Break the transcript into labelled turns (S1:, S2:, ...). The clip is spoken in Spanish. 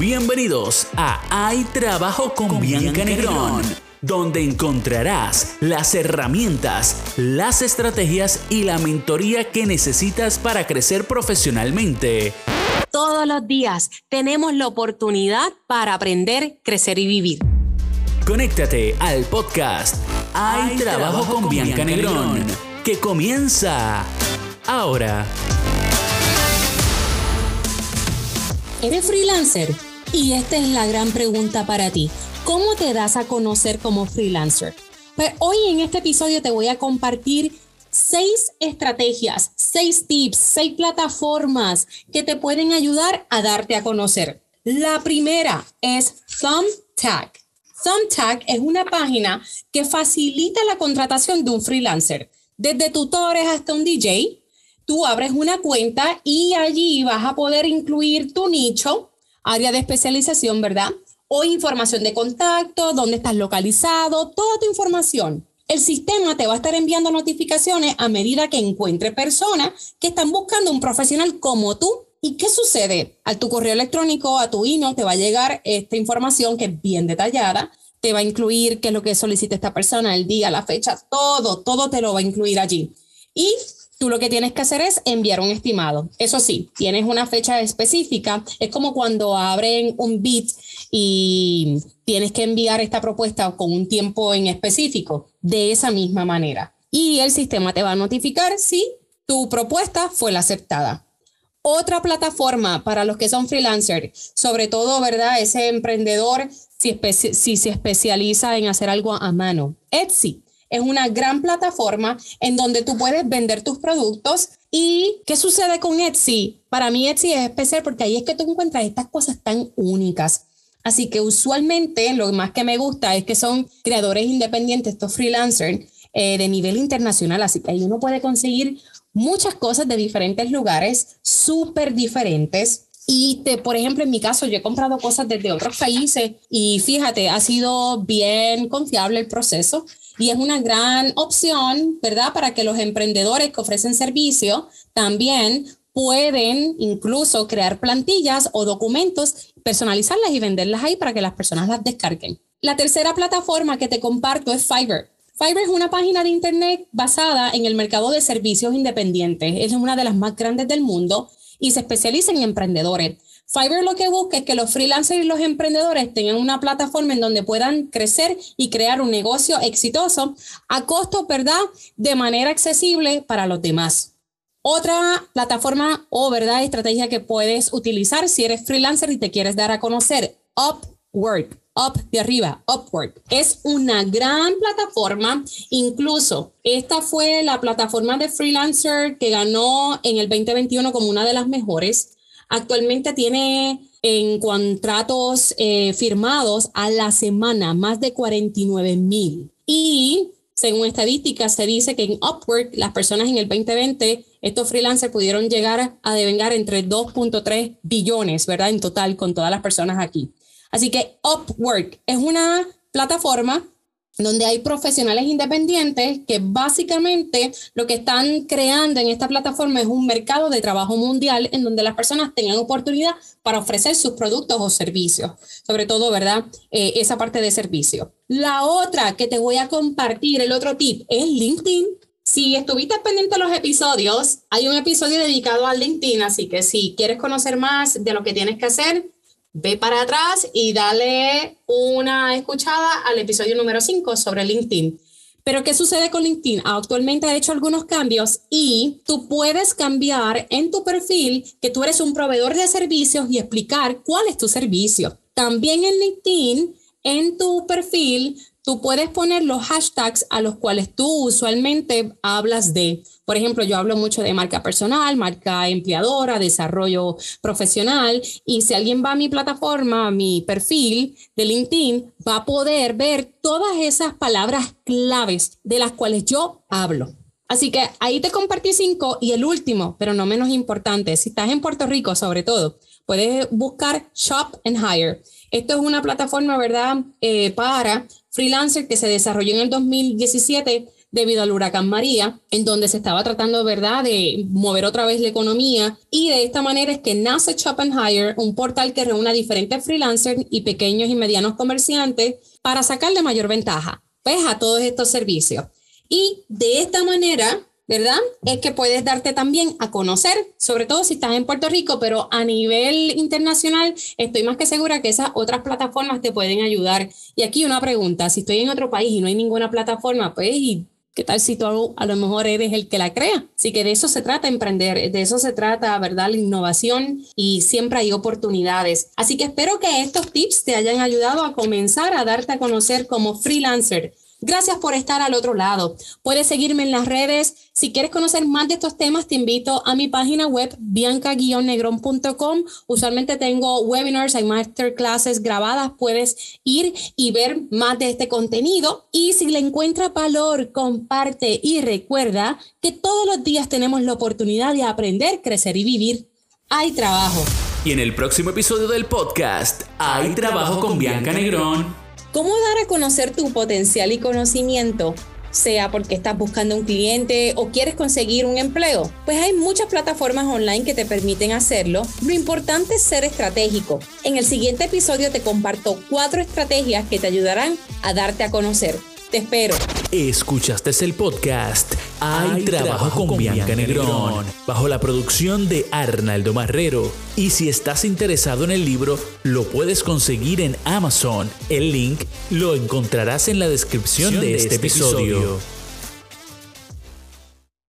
S1: Bienvenidos a Hay Trabajo con, Bianca Negrón, donde encontrarás las herramientas, las estrategias y la mentoría que necesitas para crecer profesionalmente.
S2: Todos los días tenemos la oportunidad para aprender, crecer y vivir.
S1: Conéctate al podcast Hay, Trabajo, con, Bianca, Negrón, que comienza ahora.
S2: ¿Eres freelancer? Y esta es la gran pregunta para ti. ¿Cómo te das a conocer como freelancer? Pues hoy en este episodio te voy a compartir seis estrategias, seis tips, seis plataformas que te pueden ayudar a darte a conocer. La primera es Thumbtack. Thumbtack es una página que facilita la contratación de un freelancer. Desde tutores hasta un DJ, tú abres una cuenta y allí vas a poder incluir tu nicho, área de especialización, ¿verdad? O información de contacto, dónde estás localizado, toda tu información. El sistema te va a estar enviando notificaciones a medida que encuentre personas que están buscando un profesional como tú. ¿Y qué sucede? A tu correo electrónico, a tu email, te va a llegar esta información que es bien detallada. Te va a incluir qué es lo que solicita esta persona, el día, la fecha, todo, todo te lo va a incluir allí. Y Tú lo que tienes que hacer es enviar un estimado. Eso sí, tienes una fecha específica. Es como cuando abren un bit y tienes que enviar esta propuesta con un tiempo en específico, de esa misma manera. Y el sistema te va a notificar si tu propuesta fue la aceptada. Otra plataforma para los que son freelancers, sobre todo, ¿verdad? Ese emprendedor si, si se especializa en hacer algo a mano. Etsy es una gran plataforma en donde tú puedes vender tus productos. ¿Y qué sucede con Etsy? Para mí Etsy es especial porque ahí es que tú encuentras estas cosas tan únicas. Así que usualmente lo más que me gusta es que son creadores independientes, estos freelancers eh, de nivel internacional. Así que ahí uno puede conseguir muchas cosas de diferentes lugares, súper diferentes. Y te, por ejemplo, en mi caso, yo he comprado cosas desde otros países y fíjate, ha sido bien confiable el proceso y es una gran opción, ¿verdad? Para que los emprendedores que ofrecen servicio también pueden incluso crear plantillas o documentos, personalizarlas y venderlas ahí para que las personas las descarguen. La tercera plataforma que te comparto es Fiverr. Fiverr es una página de internet basada en el mercado de servicios independientes. Es una de las más grandes del mundo y se especializa en emprendedores. Fiverr lo que busca es que los freelancers y los emprendedores tengan una plataforma en donde puedan crecer y crear un negocio exitoso a costo, ¿verdad? De manera accesible para los demás. Otra plataforma o, ¿verdad? Estrategia que puedes utilizar si eres freelancer y te quieres dar a conocer, Upwork. Up de arriba, Upwork. Es una gran plataforma. Incluso esta fue la plataforma de freelancer que ganó en el 2021 como una de las mejores. Actualmente tiene en contratos eh, firmados a la semana más de 49 mil. Y según estadísticas, se dice que en Upwork las personas en el 2020, estos freelancers pudieron llegar a devengar entre 2.3 billones, ¿verdad? En total, con todas las personas aquí. Así que Upwork es una plataforma donde hay profesionales independientes que básicamente lo que están creando en esta plataforma es un mercado de trabajo mundial en donde las personas tengan oportunidad para ofrecer sus productos o servicios, sobre todo, ¿verdad? Eh, esa parte de servicio. La otra que te voy a compartir, el otro tip, es LinkedIn. Si estuviste pendiente de los episodios, hay un episodio dedicado a LinkedIn, así que si quieres conocer más de lo que tienes que hacer, ve para atrás y dale una escuchada al episodio número 5 sobre LinkedIn. Pero ¿qué sucede con LinkedIn? Actualmente ha hecho algunos cambios y tú puedes cambiar en tu perfil que tú eres un proveedor de servicios y explicar cuál es tu servicio. También en LinkedIn, en tu perfil, tú puedes poner los hashtags a los cuales tú usualmente hablas de. Por ejemplo, yo hablo mucho de marca personal, marca empleadora, desarrollo profesional. Y si alguien va a mi plataforma, a mi perfil de LinkedIn, va a poder ver todas esas palabras claves de las cuales yo hablo. Así que ahí te compartí cinco y el último, pero no menos importante, si estás en Puerto Rico sobre todo, puedes buscar Shop and Hire. Esto es una plataforma, ¿verdad?, eh, para freelancer que se desarrolló en el 2017 debido al huracán María, en donde se estaba tratando, ¿verdad?, de mover otra vez la economía. Y de esta manera es que nace Shop and Hire, un portal que reúne a diferentes freelancers y pequeños y medianos comerciantes para sacarle mayor ventaja, pues, a todos estos servicios. Y de esta manera, ¿verdad? Es que puedes darte también a conocer, sobre todo si estás en Puerto Rico, pero a nivel internacional estoy más que segura que esas otras plataformas te pueden ayudar. Y aquí una pregunta, si estoy en otro país y no hay ninguna plataforma, pues ¿Qué tal si tú a lo mejor eres el que la crea? Así que de eso se trata emprender, de eso se trata, ¿verdad? La innovación y siempre hay oportunidades. Así que espero que estos tips te hayan ayudado a comenzar a darte a conocer como freelancer. Gracias por estar al otro lado. Puedes seguirme en las redes. Si quieres conocer más de estos temas, te invito a mi página web bianca-negron.com. Usualmente tengo webinars, hay masterclasses grabadas. Puedes ir y ver más de este contenido. Y si le encuentras valor, comparte y recuerda que todos los días tenemos la oportunidad de aprender, crecer y vivir. Hay trabajo.
S1: Y en el próximo episodio del podcast, Hay, trabajo, con Bianca Negrón.
S2: ¿Cómo dar a conocer tu potencial y conocimiento? sea porque estás buscando un cliente o quieres conseguir un empleo. Pues hay muchas plataformas online que te permiten hacerlo. Lo importante es ser estratégico. En el siguiente episodio te comparto cuatro estrategias que te ayudarán a darte a conocer. Te espero.
S1: Escuchaste el podcast Hay, trabajo, con, Bianca Negrón, bajo la producción de Arnaldo Marrero. Y si estás interesado en el libro, lo puedes conseguir en Amazon. El link lo encontrarás en la descripción, de, este, este episodio.